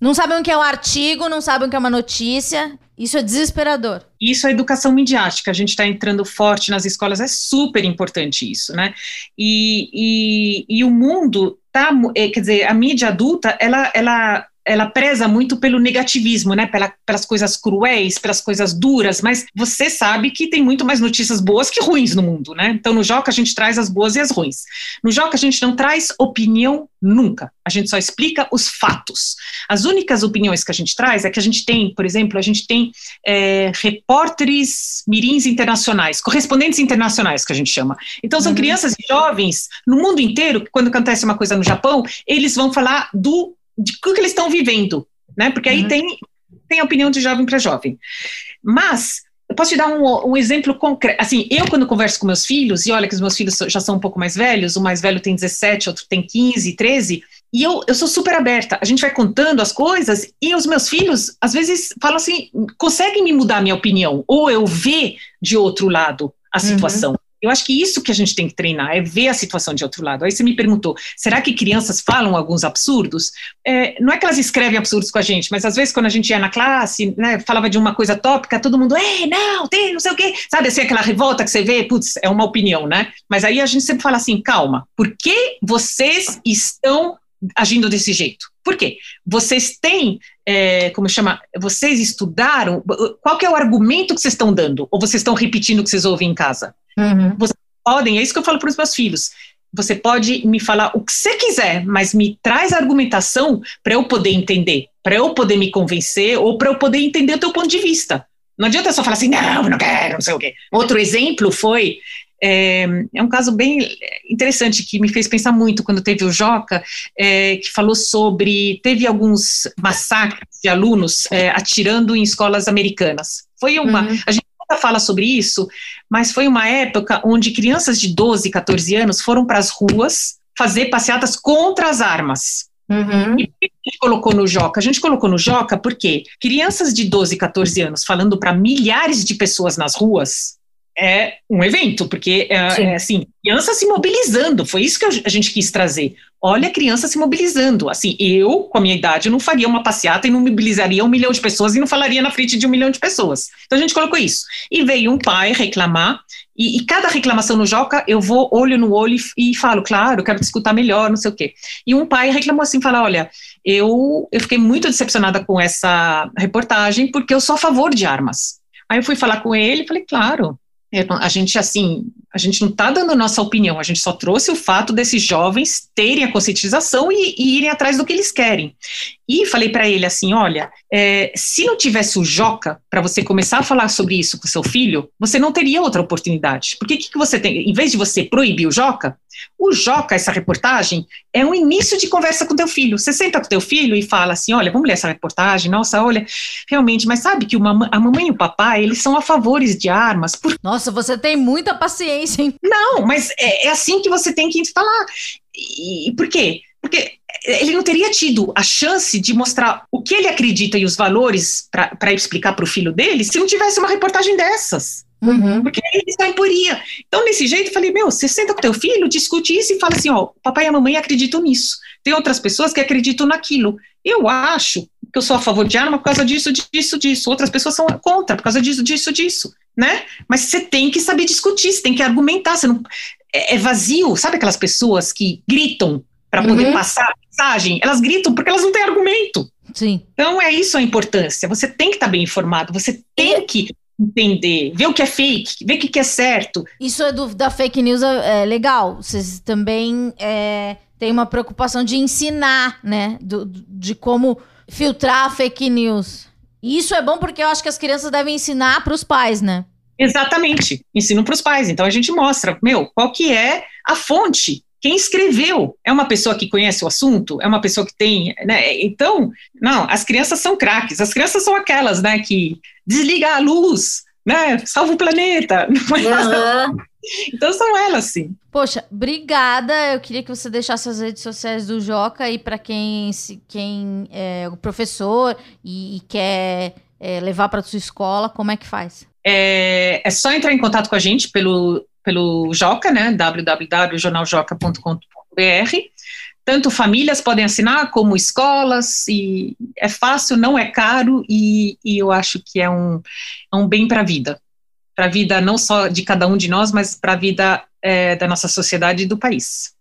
Não sabem o que é um artigo, não sabem o que é uma notícia. Isso é desesperador. Isso é educação midiática. A gente está entrando forte nas escolas, é super importante isso, né? E, e, e o mundo tá, é, quer dizer, a mídia adulta, ela, ela ela preza muito pelo negativismo, né? Pela, pelas coisas cruéis, pelas coisas duras, mas você sabe que tem muito mais notícias boas que ruins no mundo, né? Então no Joca a gente traz as boas e as ruins. No Joca a gente não traz opinião nunca. A gente só explica os fatos. As únicas opiniões que a gente traz é que a gente tem, por exemplo, a gente tem é, repórteres mirins internacionais, correspondentes internacionais que a gente chama. Então são uhum. crianças e jovens no mundo inteiro que quando acontece uma coisa no Japão, eles vão falar do de o que eles estão vivendo, né? Porque aí uhum. tem, tem a opinião de jovem para jovem. Mas eu posso te dar um, um, exemplo concreto. Assim, eu quando converso com meus filhos, e olha que os meus filhos já são um pouco mais velhos, o mais velho tem 17, outro tem 15, 13, e eu, eu sou super aberta. A gente vai contando as coisas, e os meus filhos, às vezes, falam assim, conseguem me mudar a minha opinião, ou eu ver de outro lado a uhum. situação. Uhum. Eu acho que isso que a gente tem que treinar, é ver a situação de outro lado. Aí você me perguntou, será que crianças falam alguns absurdos? É, não é que elas escrevem absurdos com a gente, mas às vezes quando a gente ia na classe, né, falava de uma coisa tópica, todo mundo, ei, não, tem, não sei o quê. Sabe assim, aquela revolta que você vê, putz, é uma opinião, né? Mas aí a gente sempre fala assim, calma, por que vocês estão agindo desse jeito? Por quê? Vocês têm, é, como chama, vocês estudaram, qual é o argumento que vocês estão dando? Ou vocês estão repetindo o que vocês ouvem em casa? Uhum. Vocês podem, é isso que eu falo para os meus filhos. Você pode me falar o que você quiser, mas me traz argumentação para eu poder entender, para eu poder me convencer ou para eu poder entender o teu ponto de vista. Não adianta só falar assim, não, não quero, não sei o quê. Outro exemplo foi é, é, um caso bem interessante que me fez pensar muito quando teve o Joca, é, que falou sobre. Teve alguns massacres de alunos é, atirando em escolas americanas. Foi uma. Uhum. A gente fala sobre isso, mas foi uma época onde crianças de 12, 14 anos foram para as ruas fazer passeatas contra as armas. Uhum. E a gente colocou no Joca? A gente colocou no Joca porque crianças de 12, 14 anos falando para milhares de pessoas nas ruas é um evento, porque é, é, assim, criança se mobilizando, foi isso que a gente quis trazer. Olha a criança se mobilizando. Assim, eu, com a minha idade, não faria uma passeata e não mobilizaria um milhão de pessoas e não falaria na frente de um milhão de pessoas. Então a gente colocou isso. E veio um pai reclamar, e, e cada reclamação no Joca, eu vou olho no olho e, e falo, claro, quero te escutar melhor, não sei o quê. E um pai reclamou assim, fala, olha, eu, eu fiquei muito decepcionada com essa reportagem, porque eu sou a favor de armas. Aí eu fui falar com ele e falei, claro, a gente, assim, a gente não está dando a nossa opinião, a gente só trouxe o fato desses jovens terem a conscientização e, e irem atrás do que eles querem. E falei para ele assim: olha, é, se não tivesse o Joca para você começar a falar sobre isso com seu filho, você não teria outra oportunidade. Porque o que, que você tem? Em vez de você proibir o Joca, o Joca, essa reportagem, é um início de conversa com teu filho. Você senta com teu filho e fala assim: olha, vamos ler essa reportagem, nossa, olha, realmente, mas sabe que uma, a mamãe e o papai, eles são a favores de armas. Por... Nossa, você tem muita paciência, hein? Não, mas é, é assim que você tem que falar. E, e por quê? Porque ele não teria tido a chance de mostrar o que ele acredita e os valores para explicar para o filho dele se não tivesse uma reportagem dessas. Uhum. Porque ele está emporia. Então, desse jeito, eu falei: meu, você senta com teu filho, discute isso e fala assim: ó, papai e a mamãe acreditam nisso. Tem outras pessoas que acreditam naquilo. Eu acho que eu sou a favor de arma por causa disso, disso, disso. Outras pessoas são contra por causa disso, disso, disso. Né? Mas você tem que saber discutir, você tem que argumentar. Você não, é, é vazio. Sabe aquelas pessoas que gritam para poder uhum. passar mensagem? Elas gritam porque elas não têm argumento. Sim. Então é isso a importância. Você tem que estar bem informado, você tem que entender, ver o que é fake, ver o que é certo. Isso é do, da fake news é, é legal. Vocês também é, têm uma preocupação de ensinar, né? Do, de como filtrar a fake news. E isso é bom porque eu acho que as crianças devem ensinar para os pais, né? Exatamente, ensino para os pais. Então a gente mostra, meu, qual que é a fonte quem escreveu é uma pessoa que conhece o assunto, é uma pessoa que tem, né? Então, não, as crianças são craques. As crianças são aquelas, né, que desliga a luz, né, salva o planeta. Uhum. Então são elas, sim. Poxa, obrigada. Eu queria que você deixasse as redes sociais do Joca aí para quem, quem é o professor e, e quer é, levar para sua escola, como é que faz? É, é só entrar em contato com a gente pelo pelo Joca, né, www.jornaljoca.com.br. Tanto famílias podem assinar, como escolas, e é fácil, não é caro, e, e eu acho que é um, é um bem para a vida. Para a vida não só de cada um de nós, mas para a vida é, da nossa sociedade e do país.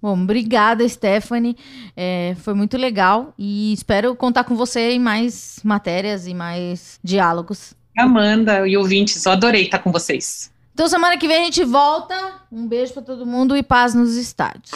Bom, obrigada, Stephanie. É, foi muito legal e espero contar com você em mais matérias e mais diálogos. Amanda e ouvintes, eu adorei estar com vocês. Então semana que vem a gente volta. Um beijo para todo mundo e paz nos estádios.